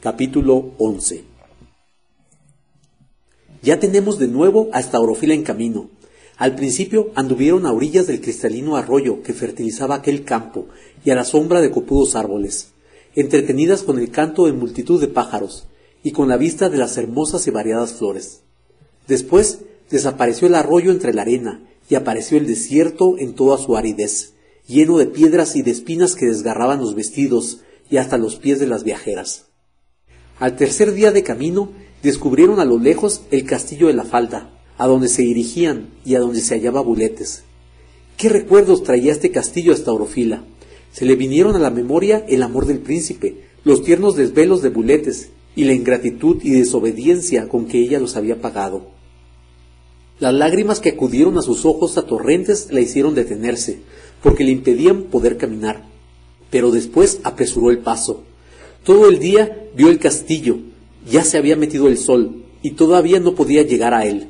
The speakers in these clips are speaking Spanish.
Capítulo 11 Ya tenemos de nuevo a Staurofila en camino. Al principio anduvieron a orillas del cristalino arroyo que fertilizaba aquel campo y a la sombra de copudos árboles, entretenidas con el canto de multitud de pájaros y con la vista de las hermosas y variadas flores. Después desapareció el arroyo entre la arena y apareció el desierto en toda su aridez, lleno de piedras y de espinas que desgarraban los vestidos y hasta los pies de las viajeras. Al tercer día de camino descubrieron a lo lejos el castillo de la falda, a donde se dirigían y a donde se hallaba Buletes. ¿Qué recuerdos traía este castillo hasta Orofila? Se le vinieron a la memoria el amor del príncipe, los tiernos desvelos de Buletes y la ingratitud y desobediencia con que ella los había pagado. Las lágrimas que acudieron a sus ojos a torrentes la hicieron detenerse, porque le impedían poder caminar. Pero después apresuró el paso. Todo el día vio el castillo, ya se había metido el sol, y todavía no podía llegar a él.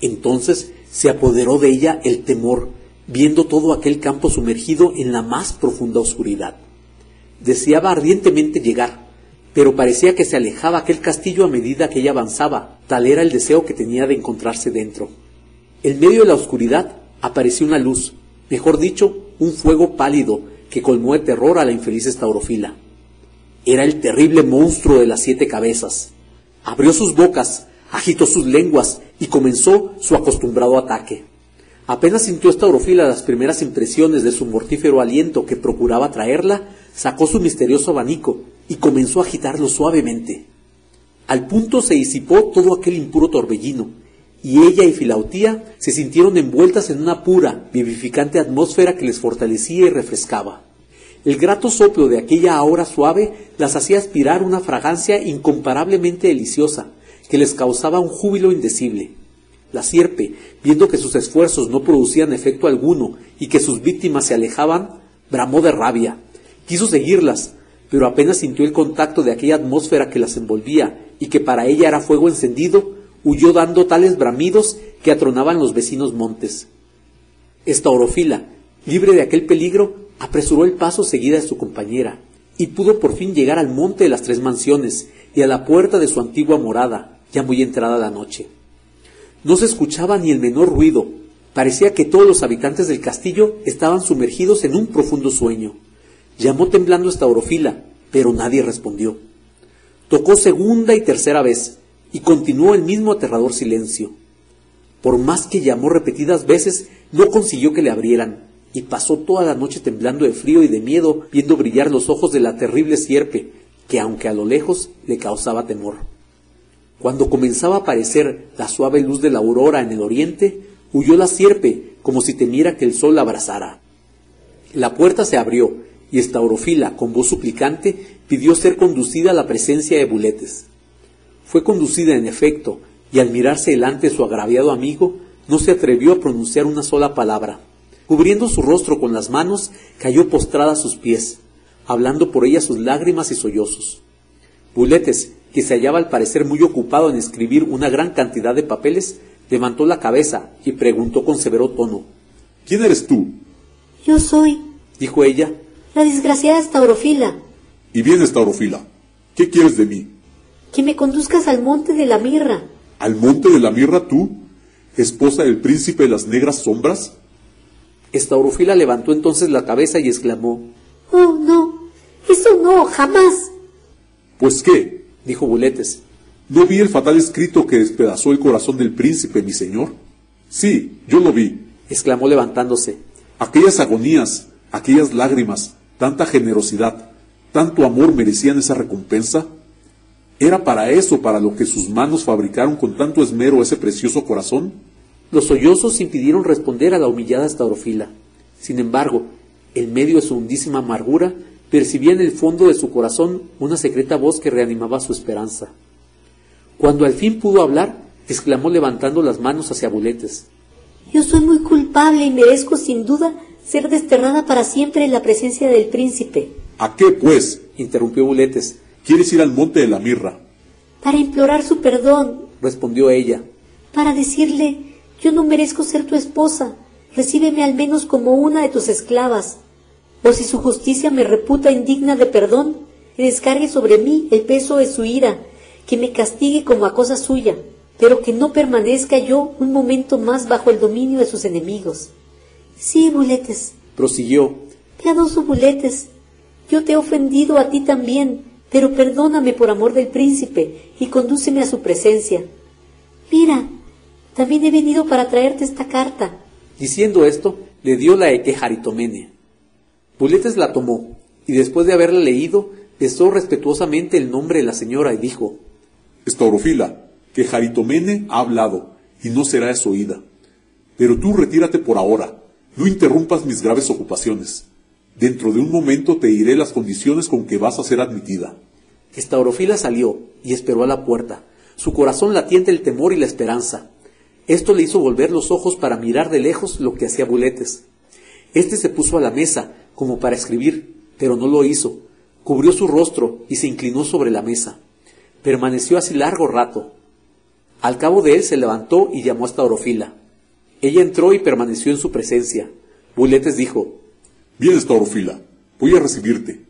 Entonces se apoderó de ella el temor, viendo todo aquel campo sumergido en la más profunda oscuridad. Deseaba ardientemente llegar, pero parecía que se alejaba aquel castillo a medida que ella avanzaba, tal era el deseo que tenía de encontrarse dentro. En medio de la oscuridad apareció una luz, mejor dicho, un fuego pálido que colmó de terror a la infeliz estaurofila. Era el terrible monstruo de las siete cabezas. Abrió sus bocas, agitó sus lenguas y comenzó su acostumbrado ataque. Apenas sintió esta orofila las primeras impresiones de su mortífero aliento que procuraba traerla, sacó su misterioso abanico y comenzó a agitarlo suavemente. Al punto se disipó todo aquel impuro torbellino, y ella y Filautía se sintieron envueltas en una pura, vivificante atmósfera que les fortalecía y refrescaba. El grato soplo de aquella hora suave las hacía aspirar una fragancia incomparablemente deliciosa, que les causaba un júbilo indecible. La sierpe, viendo que sus esfuerzos no producían efecto alguno y que sus víctimas se alejaban, bramó de rabia. Quiso seguirlas, pero apenas sintió el contacto de aquella atmósfera que las envolvía y que para ella era fuego encendido, huyó dando tales bramidos que atronaban los vecinos montes. Esta orofila, libre de aquel peligro, apresuró el paso seguida de su compañera, y pudo por fin llegar al monte de las tres mansiones y a la puerta de su antigua morada, ya muy entrada la noche. No se escuchaba ni el menor ruido, parecía que todos los habitantes del castillo estaban sumergidos en un profundo sueño. Llamó temblando esta orofila, pero nadie respondió. Tocó segunda y tercera vez, y continuó el mismo aterrador silencio. Por más que llamó repetidas veces, no consiguió que le abrieran, y pasó toda la noche temblando de frío y de miedo, viendo brillar los ojos de la terrible sierpe, que aunque a lo lejos le causaba temor. Cuando comenzaba a aparecer la suave luz de la aurora en el oriente, huyó la sierpe como si temiera que el sol la abrazara. La puerta se abrió y Estaurofila, con voz suplicante, pidió ser conducida a la presencia de Buletes. Fue conducida en efecto, y al mirarse delante de su agraviado amigo, no se atrevió a pronunciar una sola palabra. Cubriendo su rostro con las manos, cayó postrada a sus pies, hablando por ella sus lágrimas y sollozos. Buletes, que se hallaba al parecer muy ocupado en escribir una gran cantidad de papeles, levantó la cabeza y preguntó con severo tono. ¿Quién eres tú? Yo soy, dijo ella, la desgraciada Staurofila. Y bien, Staurofila, ¿qué quieres de mí? Que me conduzcas al monte de la mirra. ¿Al monte de la mirra tú? ¿Esposa del príncipe de las negras sombras? Estaurofila levantó entonces la cabeza y exclamó Oh, no, eso no, jamás. Pues qué, dijo Buletes. ¿No vi el fatal escrito que despedazó el corazón del príncipe, mi señor? Sí, yo lo vi, exclamó levantándose. Aquellas agonías, aquellas lágrimas, tanta generosidad, tanto amor merecían esa recompensa. ¿Era para eso para lo que sus manos fabricaron con tanto esmero ese precioso corazón? Los sollozos impidieron responder a la humillada Staurofila. Sin embargo, en medio de su hondísima amargura, percibía en el fondo de su corazón una secreta voz que reanimaba su esperanza. Cuando al fin pudo hablar, exclamó levantando las manos hacia Buletes. Yo soy muy culpable y merezco sin duda ser desterrada para siempre en la presencia del príncipe. ¿A qué, pues? interrumpió Buletes. ¿Quieres ir al monte de la mirra? Para implorar su perdón, respondió ella. Para decirle, yo no merezco ser tu esposa, recíbeme al menos como una de tus esclavas. O si su justicia me reputa indigna de perdón, que descargue sobre mí el peso de su ira, que me castigue como a cosa suya, pero que no permanezca yo un momento más bajo el dominio de sus enemigos. Sí, Buletes, prosiguió. Piadoso Buletes, yo te he ofendido a ti también, pero perdóname por amor del príncipe y condúceme a su presencia. Mira, también he venido para traerte esta carta. Diciendo esto, le dio la Jaritomene. Buletes la tomó, y después de haberla leído, besó respetuosamente el nombre de la señora y dijo, Estaurofila, que Jaritomene ha hablado, y no será desoída. Pero tú retírate por ahora, no interrumpas mis graves ocupaciones. Dentro de un momento te diré las condiciones con que vas a ser admitida. Estaurofila salió y esperó a la puerta. Su corazón latiente el temor y la esperanza. Esto le hizo volver los ojos para mirar de lejos lo que hacía Buletes. Este se puso a la mesa, como para escribir, pero no lo hizo. Cubrió su rostro y se inclinó sobre la mesa. Permaneció así largo rato. Al cabo de él se levantó y llamó a Estaurofila. Ella entró y permaneció en su presencia. Buletes dijo, Bien, Estaurofila, voy a recibirte,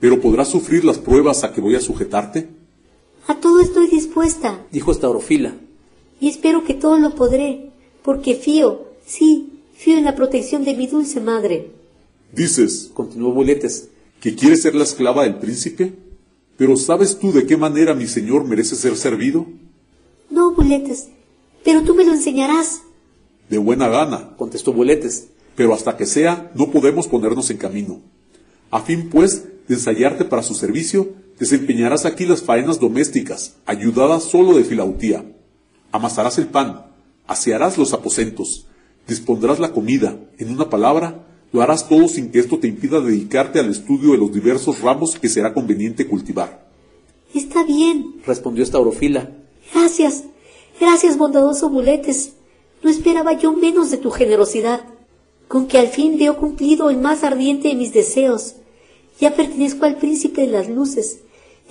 pero ¿podrás sufrir las pruebas a que voy a sujetarte? A todo estoy dispuesta, dijo Estaurofila y espero que todo lo podré, porque fío, sí, fío en la protección de mi dulce madre. Dices, continuó Buletes, que quieres ser la esclava del príncipe, pero ¿sabes tú de qué manera mi señor merece ser servido? No, Buletes, pero tú me lo enseñarás. De buena gana, contestó Buletes, pero hasta que sea, no podemos ponernos en camino. A fin, pues, de ensayarte para su servicio, desempeñarás aquí las faenas domésticas, ayudada solo de filautía amasarás el pan, asearás los aposentos, dispondrás la comida, en una palabra, lo harás todo sin que esto te impida dedicarte al estudio de los diversos ramos que será conveniente cultivar. Está bien, respondió Estaurofila. Gracias, gracias, bondadoso Buletes. No esperaba yo menos de tu generosidad, con que al fin veo cumplido el más ardiente de mis deseos. Ya pertenezco al príncipe de las luces,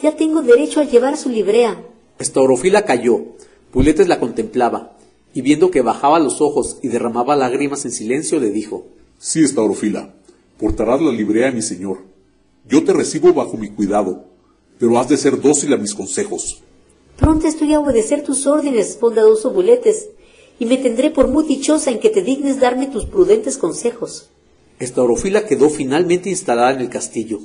ya tengo derecho a llevar su librea. Estaurofila cayó, Buletes la contemplaba, y viendo que bajaba los ojos y derramaba lágrimas en silencio, le dijo Sí, Estaurofila, portarás la librea a mi señor. Yo te recibo bajo mi cuidado, pero has de ser dócil a mis consejos. Pronto estoy a obedecer tus órdenes, bondadoso Buletes, y me tendré por muy dichosa en que te dignes darme tus prudentes consejos. Estaurofila quedó finalmente instalada en el castillo.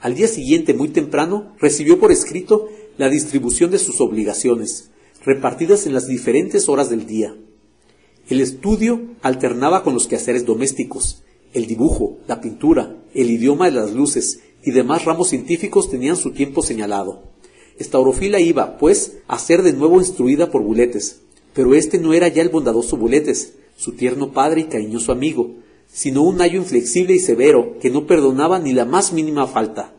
Al día siguiente, muy temprano, recibió por escrito la distribución de sus obligaciones, repartidas en las diferentes horas del día. El estudio alternaba con los quehaceres domésticos. El dibujo, la pintura, el idioma de las luces y demás ramos científicos tenían su tiempo señalado. Estaurofila iba, pues, a ser de nuevo instruida por Buletes, pero este no era ya el bondadoso Buletes, su tierno padre y cariñoso amigo, sino un ayo inflexible y severo que no perdonaba ni la más mínima falta.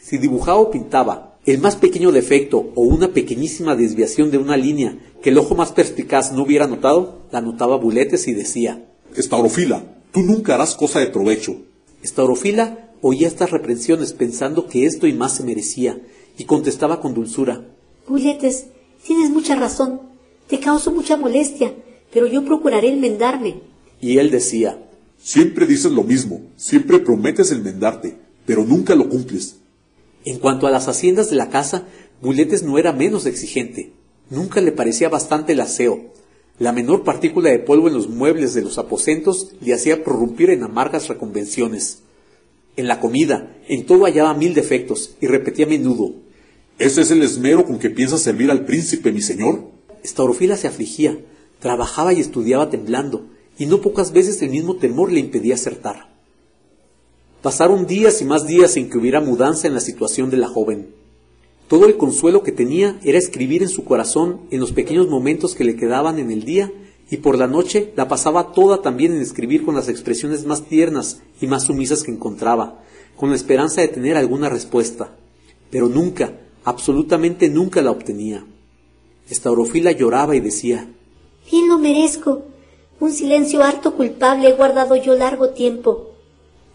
Si dibujaba o pintaba, el más pequeño defecto o una pequeñísima desviación de una línea que el ojo más perspicaz no hubiera notado, la notaba Buletes y decía Estaurofila, tú nunca harás cosa de provecho. Estaurofila oía estas reprensiones pensando que esto y más se merecía, y contestaba con dulzura Buletes, tienes mucha razón, te causo mucha molestia, pero yo procuraré enmendarme. Y él decía Siempre dices lo mismo, siempre prometes enmendarte, pero nunca lo cumples. En cuanto a las haciendas de la casa, Buletes no era menos exigente. Nunca le parecía bastante el aseo. La menor partícula de polvo en los muebles de los aposentos le hacía prorrumpir en amargas reconvenciones. En la comida, en todo hallaba mil defectos, y repetía a menudo ¿Ese es el esmero con que piensa servir al príncipe, mi señor? Estaurofila se afligía, trabajaba y estudiaba temblando, y no pocas veces el mismo temor le impedía acertar. Pasaron días y más días sin que hubiera mudanza en la situación de la joven. Todo el consuelo que tenía era escribir en su corazón en los pequeños momentos que le quedaban en el día y por la noche la pasaba toda también en escribir con las expresiones más tiernas y más sumisas que encontraba, con la esperanza de tener alguna respuesta, pero nunca, absolutamente nunca la obtenía. Estaurofila lloraba y decía, Bien lo merezco. Un silencio harto culpable he guardado yo largo tiempo.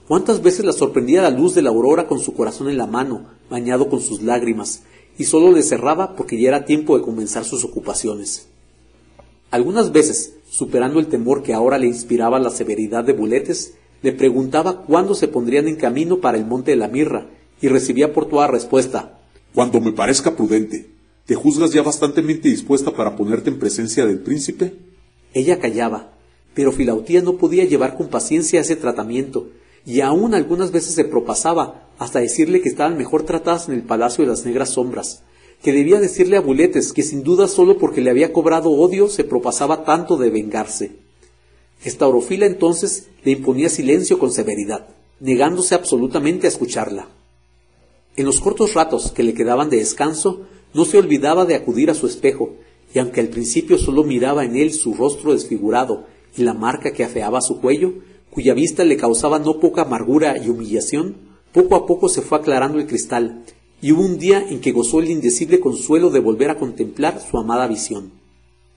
¿Cuántas veces la sorprendía la luz de la aurora con su corazón en la mano, bañado con sus lágrimas, y solo le cerraba porque ya era tiempo de comenzar sus ocupaciones? Algunas veces, superando el temor que ahora le inspiraba la severidad de Buletes, le preguntaba cuándo se pondrían en camino para el monte de la mirra, y recibía por toda respuesta Cuando me parezca prudente. ¿Te juzgas ya bastantemente dispuesta para ponerte en presencia del príncipe? Ella callaba, pero Filautía no podía llevar con paciencia ese tratamiento, y aún algunas veces se propasaba hasta decirle que estaban mejor tratadas en el palacio de las negras sombras, que debía decirle a Buletes que sin duda solo porque le había cobrado odio se propasaba tanto de vengarse. Estaurofila entonces le imponía silencio con severidad, negándose absolutamente a escucharla. En los cortos ratos que le quedaban de descanso, no se olvidaba de acudir a su espejo, y aunque al principio solo miraba en él su rostro desfigurado y la marca que afeaba su cuello, cuya vista le causaba no poca amargura y humillación, poco a poco se fue aclarando el cristal, y hubo un día en que gozó el indecible consuelo de volver a contemplar su amada visión.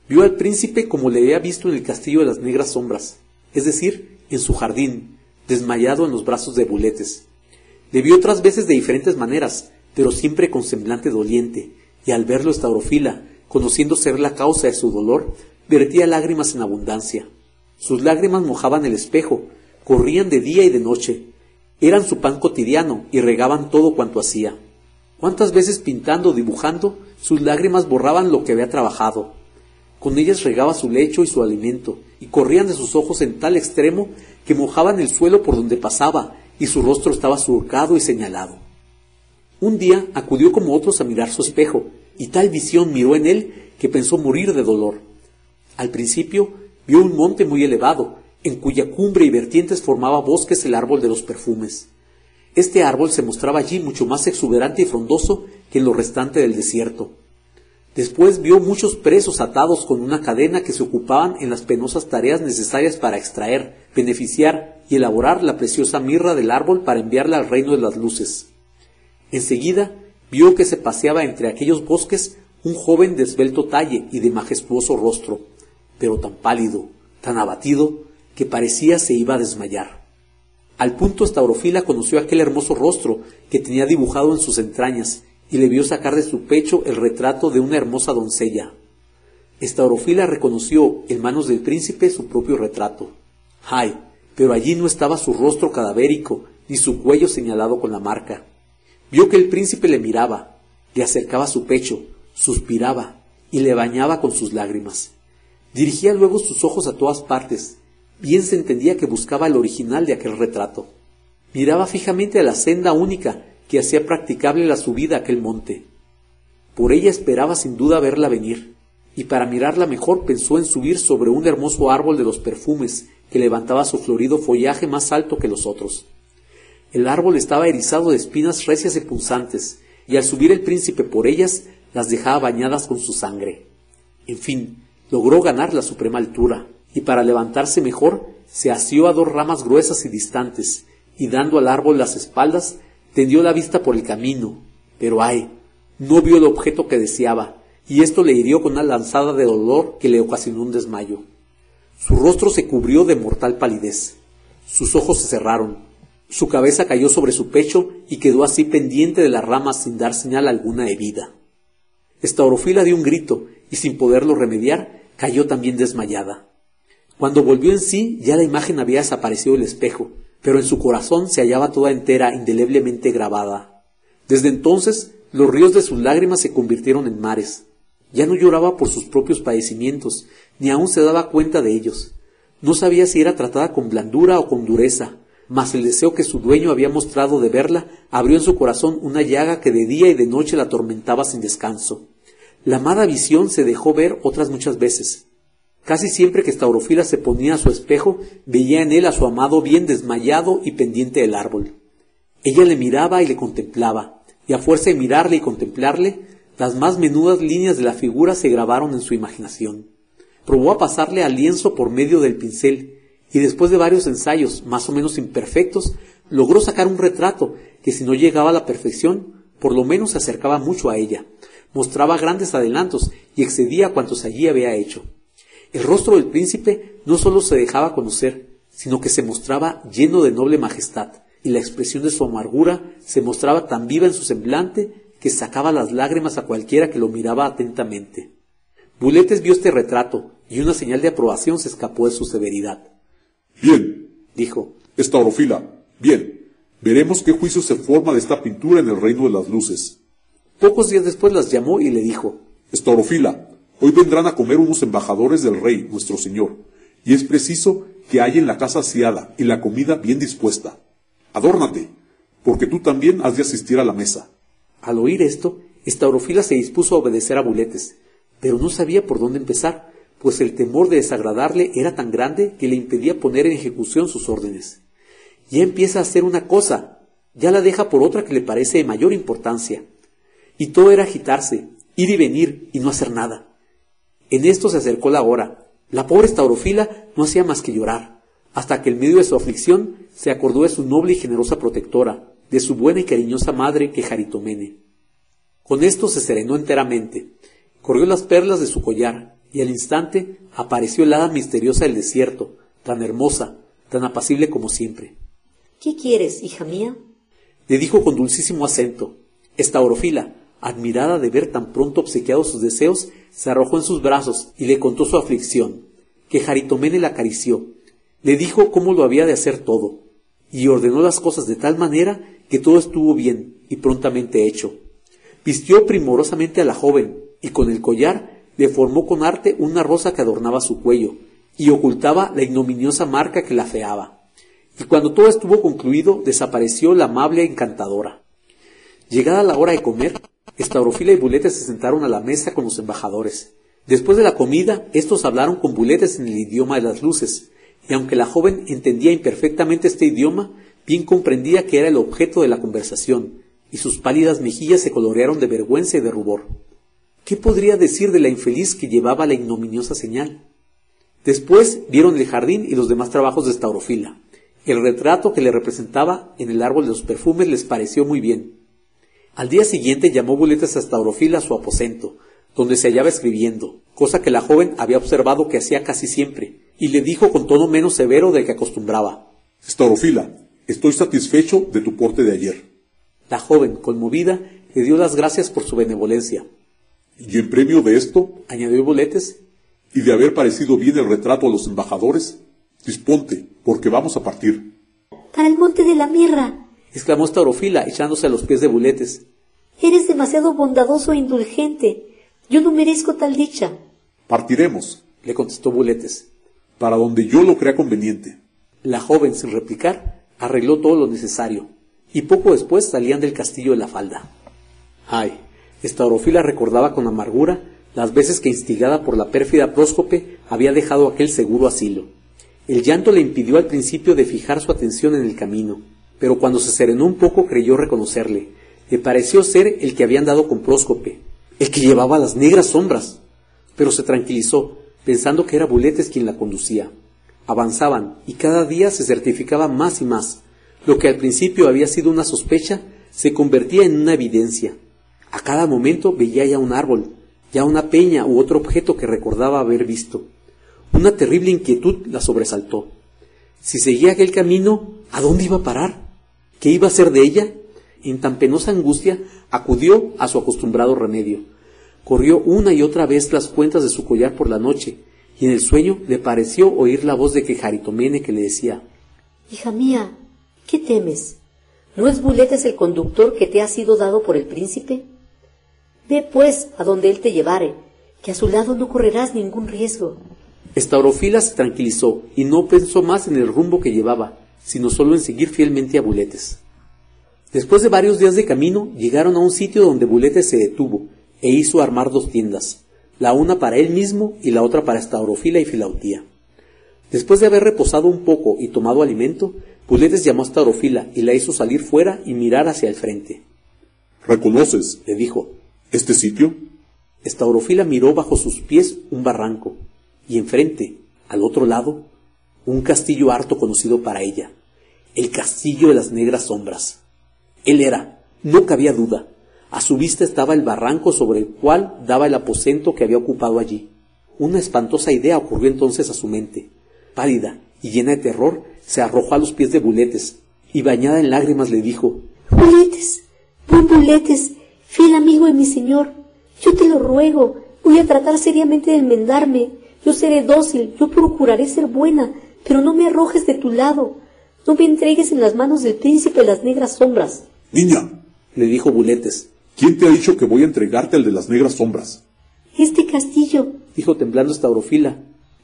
Vio al príncipe como le había visto en el castillo de las negras sombras, es decir, en su jardín, desmayado en los brazos de buletes. Le vio otras veces de diferentes maneras, pero siempre con semblante doliente, y al verlo estaurofila, conociendo ser la causa de su dolor, vertía lágrimas en abundancia. Sus lágrimas mojaban el espejo, corrían de día y de noche, eran su pan cotidiano y regaban todo cuanto hacía. Cuántas veces pintando o dibujando, sus lágrimas borraban lo que había trabajado. Con ellas regaba su lecho y su alimento, y corrían de sus ojos en tal extremo que mojaban el suelo por donde pasaba, y su rostro estaba surcado y señalado. Un día acudió como otros a mirar su espejo, y tal visión miró en él que pensó morir de dolor. Al principio vio un monte muy elevado, en cuya cumbre y vertientes formaba bosques el árbol de los perfumes. Este árbol se mostraba allí mucho más exuberante y frondoso que en lo restante del desierto. Después vio muchos presos atados con una cadena que se ocupaban en las penosas tareas necesarias para extraer, beneficiar y elaborar la preciosa mirra del árbol para enviarla al reino de las luces. Enseguida vio que se paseaba entre aquellos bosques un joven de esbelto talle y de majestuoso rostro, pero tan pálido, tan abatido, que parecía se iba a desmayar. Al punto Estaurofila conoció aquel hermoso rostro que tenía dibujado en sus entrañas y le vio sacar de su pecho el retrato de una hermosa doncella. Estaurofila reconoció en manos del príncipe su propio retrato. ¡Ay! Pero allí no estaba su rostro cadavérico, ni su cuello señalado con la marca. Vio que el príncipe le miraba, le acercaba su pecho, suspiraba y le bañaba con sus lágrimas. Dirigía luego sus ojos a todas partes, bien se entendía que buscaba el original de aquel retrato. Miraba fijamente a la senda única que hacía practicable la subida a aquel monte. Por ella esperaba sin duda verla venir, y para mirarla mejor pensó en subir sobre un hermoso árbol de los perfumes que levantaba su florido follaje más alto que los otros. El árbol estaba erizado de espinas recias y punzantes, y al subir el príncipe por ellas las dejaba bañadas con su sangre. En fin, logró ganar la suprema altura, y para levantarse mejor se asió a dos ramas gruesas y distantes, y dando al árbol las espaldas, tendió la vista por el camino, pero ay, no vio el objeto que deseaba, y esto le hirió con una lanzada de dolor que le ocasionó un desmayo. Su rostro se cubrió de mortal palidez, sus ojos se cerraron, su cabeza cayó sobre su pecho y quedó así pendiente de las ramas sin dar señal alguna de vida. Estaurofila dio un grito y sin poderlo remediar, cayó también desmayada. Cuando volvió en sí, ya la imagen había desaparecido del espejo, pero en su corazón se hallaba toda entera, indeleblemente grabada. Desde entonces, los ríos de sus lágrimas se convirtieron en mares. Ya no lloraba por sus propios padecimientos, ni aun se daba cuenta de ellos. No sabía si era tratada con blandura o con dureza, mas el deseo que su dueño había mostrado de verla abrió en su corazón una llaga que de día y de noche la atormentaba sin descanso. La amada visión se dejó ver otras muchas veces. Casi siempre que Staurofila se ponía a su espejo, veía en él a su amado bien desmayado y pendiente del árbol. Ella le miraba y le contemplaba, y a fuerza de mirarle y contemplarle, las más menudas líneas de la figura se grabaron en su imaginación. Probó a pasarle al lienzo por medio del pincel, y después de varios ensayos más o menos imperfectos, logró sacar un retrato que si no llegaba a la perfección, por lo menos se acercaba mucho a ella. Mostraba grandes adelantos y excedía cuantos allí había hecho. El rostro del príncipe no sólo se dejaba conocer, sino que se mostraba lleno de noble majestad, y la expresión de su amargura se mostraba tan viva en su semblante que sacaba las lágrimas a cualquiera que lo miraba atentamente. Buletes vio este retrato, y una señal de aprobación se escapó de su severidad. Bien, Dijo, Estaurofila, bien, veremos qué juicio se forma de esta pintura en el reino de las luces. Pocos días después las llamó y le dijo, Estaurofila, hoy vendrán a comer unos embajadores del rey, nuestro señor, y es preciso que haya en la casa aseada y la comida bien dispuesta. Adórnate, porque tú también has de asistir a la mesa. Al oír esto, Estaurofila se dispuso a obedecer a Buletes, pero no sabía por dónde empezar, pues el temor de desagradarle era tan grande que le impedía poner en ejecución sus órdenes. Ya empieza a hacer una cosa, ya la deja por otra que le parece de mayor importancia. Y todo era agitarse, ir y venir y no hacer nada. En esto se acercó la hora. La pobre Estaurofila no hacía más que llorar, hasta que en medio de su aflicción se acordó de su noble y generosa protectora, de su buena y cariñosa madre que Jaritomene. Con esto se serenó enteramente, corrió las perlas de su collar, y al instante apareció el hada misteriosa del desierto, tan hermosa, tan apacible como siempre. ¿Qué quieres, hija mía? Le dijo con dulcísimo acento. Estaurofila, admirada de ver tan pronto obsequiados sus deseos, se arrojó en sus brazos y le contó su aflicción, que Jaritomene la acarició, le dijo cómo lo había de hacer todo, y ordenó las cosas de tal manera que todo estuvo bien y prontamente hecho. Vistió primorosamente a la joven, y con el collar le formó con arte una rosa que adornaba su cuello, y ocultaba la ignominiosa marca que la feaba. Y cuando todo estuvo concluido, desapareció la amable encantadora. Llegada la hora de comer, Estaurofila y Buletes se sentaron a la mesa con los embajadores. Después de la comida, estos hablaron con Buletes en el idioma de las luces, y aunque la joven entendía imperfectamente este idioma, bien comprendía que era el objeto de la conversación, y sus pálidas mejillas se colorearon de vergüenza y de rubor. ¿Qué podría decir de la infeliz que llevaba la ignominiosa señal? Después vieron el jardín y los demás trabajos de Estaurofila. El retrato que le representaba en el árbol de los perfumes les pareció muy bien. Al día siguiente llamó Buletes a Estaurofila a su aposento, donde se hallaba escribiendo, cosa que la joven había observado que hacía casi siempre, y le dijo con tono menos severo del que acostumbraba. Estaurofila, estoy satisfecho de tu porte de ayer. La joven, conmovida, le dio las gracias por su benevolencia. Y en premio de esto, Añadió Buletes, y de haber parecido bien el retrato a los embajadores, disponte, porque vamos a partir. Para el monte de la mirra. Exclamó Estaurofila, echándose a los pies de Buletes. Eres demasiado bondadoso e indulgente. Yo no merezco tal dicha. Partiremos, Le contestó Buletes. para donde yo lo crea conveniente. La joven, sin replicar, arregló todo lo necesario, y poco después salían del castillo de la falda. Ay, Estaurofila recordaba con amargura las veces que, instigada por la pérfida próscope, había dejado aquel seguro asilo. El llanto le impidió al principio de fijar su atención en el camino, pero cuando se serenó un poco creyó reconocerle. Le pareció ser el que habían dado con próscope, el que llevaba las negras sombras. Pero se tranquilizó, pensando que era Buletes quien la conducía. Avanzaban, y cada día se certificaba más y más. Lo que al principio había sido una sospecha, se convertía en una evidencia. A cada momento veía ya un árbol, ya una peña u otro objeto que recordaba haber visto. Una terrible inquietud la sobresaltó. Si seguía aquel camino, ¿a dónde iba a parar? ¿Qué iba a ser de ella? En tan penosa angustia, acudió a su acostumbrado remedio. Corrió una y otra vez las cuentas de su collar por la noche, y en el sueño le pareció oír la voz de Quejaritomene que le decía Hija mía, ¿qué temes? ¿No es Buletes el conductor que te ha sido dado por el príncipe? Ve pues a donde él te llevare, que a su lado no correrás ningún riesgo. Estaurofila se tranquilizó y no pensó más en el rumbo que llevaba, sino solo en seguir fielmente a Buletes. Después de varios días de camino, llegaron a un sitio donde Buletes se detuvo e hizo armar dos tiendas, la una para él mismo y la otra para Estaurofila y Filautía. Después de haber reposado un poco y tomado alimento, Buletes llamó a Estaurofila y la hizo salir fuera y mirar hacia el frente. ¿Reconoces Le dijo, este sitio? Estaurofila miró bajo sus pies un barranco y enfrente, al otro lado, un castillo harto conocido para ella. el castillo de las negras sombras. Él era, no cabía duda. A su vista estaba el barranco sobre el cual daba el aposento que había ocupado allí. Una espantosa idea ocurrió entonces a su mente. Pálida y llena de terror, se arrojó a los pies de Buletes y bañada en lágrimas le dijo Buletes, buen Buletes, fiel amigo de mi señor, yo te lo ruego, voy a tratar seriamente de enmendarme. Yo seré dócil, yo procuraré ser buena, pero no me arrojes de tu lado. No me entregues en las manos del príncipe de las negras sombras. Niña, le dijo Buletes, ¿quién te ha dicho que voy a entregarte al de las negras sombras? Este castillo, dijo temblando Staurofila.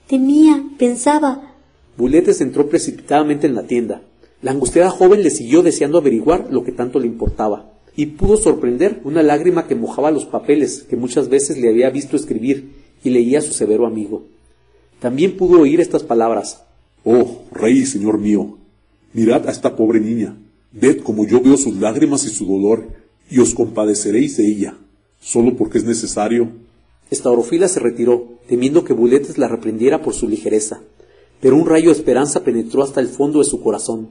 Temía, pensaba. Buletes entró precipitadamente en la tienda. La angustiada joven le siguió deseando averiguar lo que tanto le importaba, y pudo sorprender una lágrima que mojaba los papeles que muchas veces le había visto escribir y leía a su severo amigo. También pudo oír estas palabras. Oh, rey y señor mío, mirad a esta pobre niña, ved como yo veo sus lágrimas y su dolor, y os compadeceréis de ella, solo porque es necesario. Estaurofila se retiró, temiendo que Buletes la reprendiera por su ligereza, pero un rayo de esperanza penetró hasta el fondo de su corazón.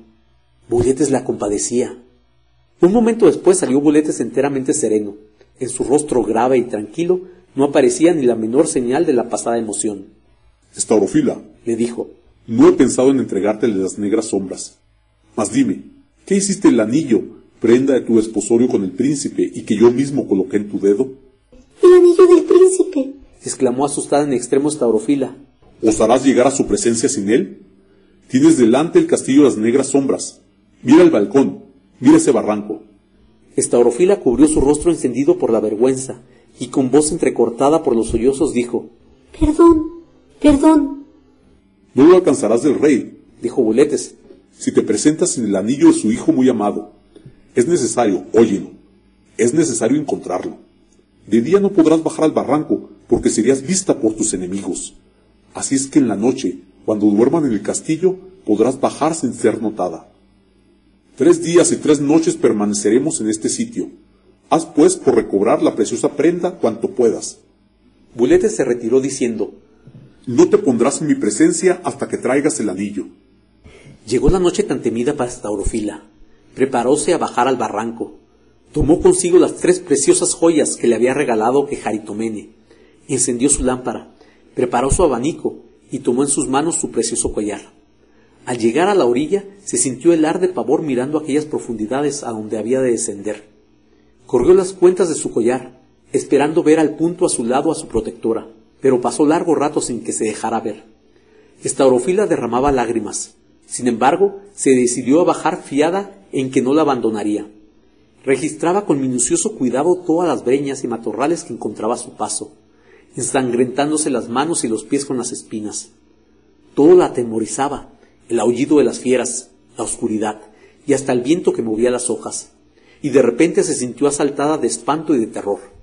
Buletes la compadecía. Un momento después salió Buletes enteramente sereno. En su rostro grave y tranquilo no aparecía ni la menor señal de la pasada emoción. Estaurofila, le dijo, no he pensado en entregártele las negras sombras. Mas dime, ¿qué hiciste el anillo, prenda de tu esposorio con el príncipe y que yo mismo coloqué en tu dedo? El anillo del príncipe, exclamó asustada en extremo Staurofila. ¿Osarás llegar a su presencia sin él? Tienes delante el castillo de las negras sombras. Mira el balcón, mira ese barranco. Estaurofila cubrió su rostro encendido por la vergüenza y con voz entrecortada por los sollozos dijo Perdón, perdón. No lo alcanzarás del rey, dijo Buletes, si te presentas en el anillo de su hijo muy amado. Es necesario, óyelo, es necesario encontrarlo. De día no podrás bajar al barranco, porque serías vista por tus enemigos. Así es que en la noche, cuando duerman en el castillo, podrás bajar sin ser notada. Tres días y tres noches permaneceremos en este sitio. Haz pues por recobrar la preciosa prenda cuanto puedas. Buletes se retiró diciendo, No te pondrás en mi presencia hasta que traigas el anillo. Llegó la noche tan temida para Staurofila. Preparóse a bajar al barranco. Tomó consigo las tres preciosas joyas que le había regalado Ejaritomene. Encendió su lámpara, preparó su abanico y tomó en sus manos su precioso collar. Al llegar a la orilla, se sintió helar de pavor mirando aquellas profundidades a donde había de descender. Corrió las cuentas de su collar, esperando ver al punto a su lado a su protectora, pero pasó largo rato sin que se dejara ver. Estaurofila derramaba lágrimas. Sin embargo, se decidió a bajar fiada en que no la abandonaría. Registraba con minucioso cuidado todas las breñas y matorrales que encontraba a su paso, ensangrentándose las manos y los pies con las espinas. Todo la atemorizaba, el aullido de las fieras, la oscuridad y hasta el viento que movía las hojas, y de repente se sintió asaltada de espanto y de terror.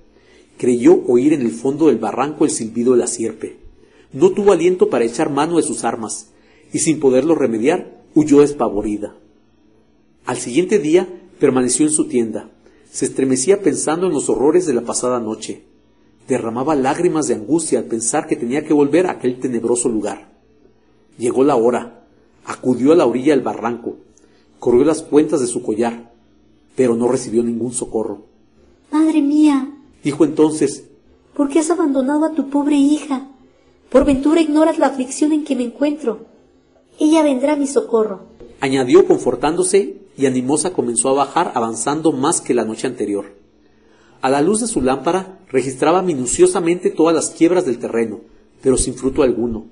Creyó oír en el fondo del barranco el silbido de la sierpe. No tuvo aliento para echar mano de sus armas, y sin poderlo remediar, huyó despavorida. Al siguiente día permaneció en su tienda. Se estremecía pensando en los horrores de la pasada noche. Derramaba lágrimas de angustia al pensar que tenía que volver a aquel tenebroso lugar. Llegó la hora. Acudió a la orilla del barranco. Corrió las cuentas de su collar, pero no recibió ningún socorro. Madre mía, dijo entonces, ¿por qué has abandonado a tu pobre hija? Por ventura ignoras la aflicción en que me encuentro. Ella vendrá a mi socorro. Añadió confortándose y animosa comenzó a bajar avanzando más que la noche anterior. A la luz de su lámpara registraba minuciosamente todas las quiebras del terreno, pero sin fruto alguno.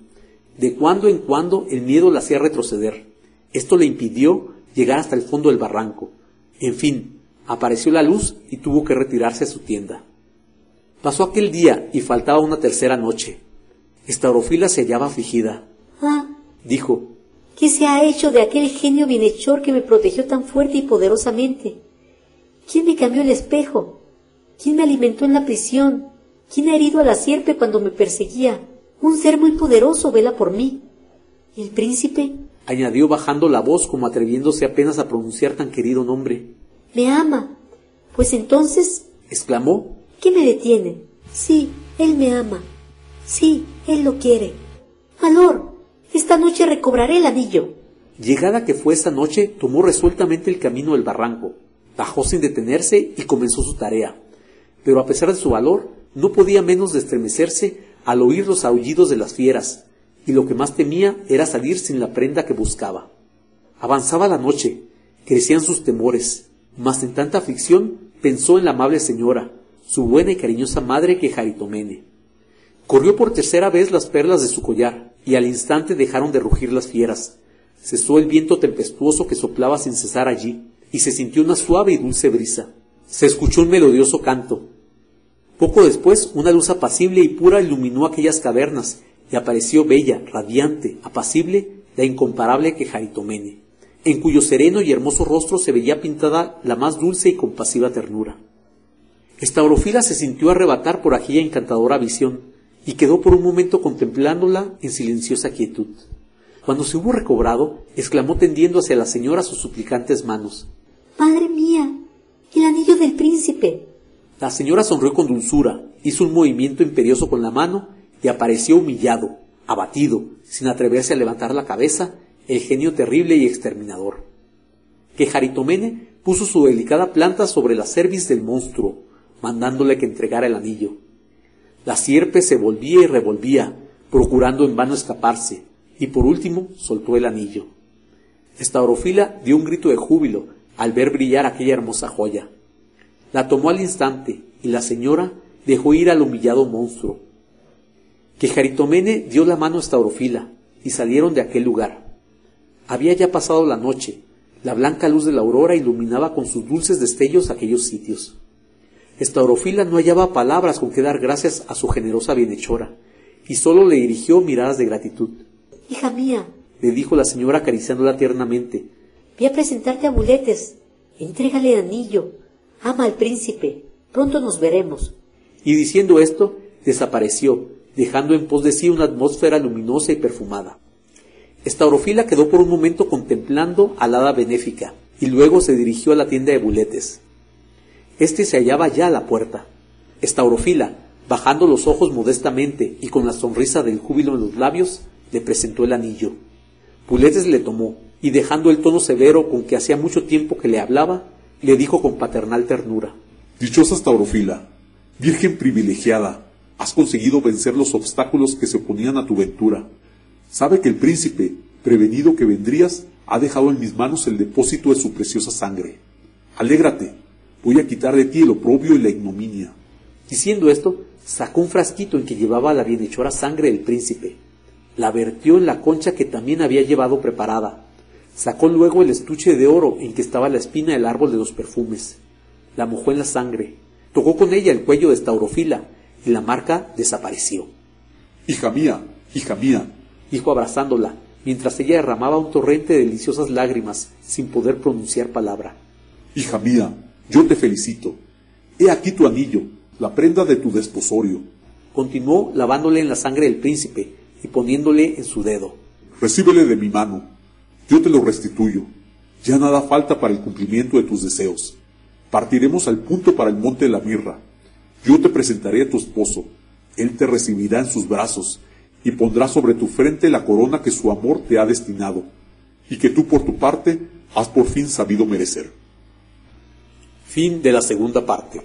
De cuando en cuando el miedo la hacía retroceder. Esto le impidió llegar hasta el fondo del barranco. En fin, apareció la luz y tuvo que retirarse a su tienda. Pasó aquel día y faltaba una tercera noche. Estaurofila se hallaba afligida. Ah, dijo, ¿qué se ha hecho de aquel genio bienhechor que me protegió tan fuerte y poderosamente? ¿Quién me cambió el espejo? ¿Quién me alimentó en la prisión? ¿Quién ha herido a la sierpe cuando me perseguía? Un ser muy poderoso vela por mí. ¿Y el príncipe? añadió bajando la voz como atreviéndose apenas a pronunciar tan querido nombre. Me ama. Pues entonces, exclamó, ¿qué me detiene? Sí, él me ama. Sí, él lo quiere. Valor, esta noche recobraré el anillo. Llegada que fue esa noche, tomó resueltamente el camino del barranco, bajó sin detenerse y comenzó su tarea. Pero a pesar de su valor, no podía menos de estremecerse al oír los aullidos de las fieras, y lo que más temía era salir sin la prenda que buscaba. Avanzaba la noche, crecían sus temores, mas en tanta aflicción pensó en la amable señora, su buena y cariñosa madre que Jaritomene. Corrió por tercera vez las perlas de su collar, y al instante dejaron de rugir las fieras, Cesó el viento tempestuoso que soplaba sin cesar allí, y se sintió una suave y dulce brisa. Se escuchó un melodioso canto. Poco después, una luz apacible y pura iluminó aquellas cavernas, y apareció bella, radiante, apacible, la incomparable Quejaritomene, en cuyo sereno y hermoso rostro se veía pintada la más dulce y compasiva ternura. Estaurofila se sintió arrebatar por aquella encantadora visión, y quedó por un momento contemplándola en silenciosa quietud. Cuando se hubo recobrado, exclamó tendiendo hacia la señora sus suplicantes manos. Madre mía, el anillo del príncipe. La señora sonrió con dulzura, hizo un movimiento imperioso con la mano y apareció humillado, abatido, sin atreverse a levantar la cabeza, el genio terrible y exterminador. Que Jaritomene puso su delicada planta sobre la cerviz del monstruo, mandándole que entregara el anillo. La sierpe se volvía y revolvía, procurando en vano escaparse, y por último soltó el anillo. Estaurofila dio un grito de júbilo al ver brillar aquella hermosa joya. La tomó al instante y la señora dejó ir al humillado monstruo. Que Jaritomene dio la mano a Estaurofila y salieron de aquel lugar. Había ya pasado la noche, la blanca luz de la aurora iluminaba con sus dulces destellos aquellos sitios. Estaurofila no hallaba palabras con que dar gracias a su generosa bienhechora, y sólo le dirigió miradas de gratitud. Hija mía, le dijo la señora acariciándola tiernamente, voy a presentarte a Buletes. Entrégale el anillo. Ama al príncipe. Pronto nos veremos. Y diciendo esto, desapareció, dejando en pos de sí una atmósfera luminosa y perfumada. Estaurofila quedó por un momento contemplando al hada benéfica, y luego se dirigió a la tienda de Buletes. Este se hallaba ya a la puerta. Estaurofila, bajando los ojos modestamente y con la sonrisa del júbilo en los labios, le presentó el anillo. Puletes le tomó, y dejando el tono severo con que hacía mucho tiempo que le hablaba, le dijo con paternal ternura. Dichosa Staurofila, Virgen privilegiada, has conseguido vencer los obstáculos que se oponían a tu ventura. Sabe que el príncipe, prevenido que vendrías, ha dejado en mis manos el depósito de su preciosa sangre. Alégrate, voy a quitar de ti el oprobio y la ignominia. Diciendo esto, sacó un frasquito en que llevaba la bienhechora sangre del príncipe, la vertió en la concha que también había llevado preparada. Sacó luego el estuche de oro en que estaba la espina del árbol de los perfumes. La mojó en la sangre. Tocó con ella el cuello de Staurofila y la marca desapareció. Hija mía, hija mía, dijo abrazándola, mientras ella derramaba un torrente de deliciosas lágrimas sin poder pronunciar palabra. Hija mía, yo te felicito. He aquí tu anillo, la prenda de tu desposorio. Continuó lavándole en la sangre del príncipe, y poniéndole en su dedo. Recíbele de mi mano, yo te lo restituyo. Ya nada falta para el cumplimiento de tus deseos. Partiremos al punto para el monte de la mirra. Yo te presentaré a tu esposo. Él te recibirá en sus brazos y pondrá sobre tu frente la corona que su amor te ha destinado y que tú por tu parte has por fin sabido merecer. Fin de la segunda parte.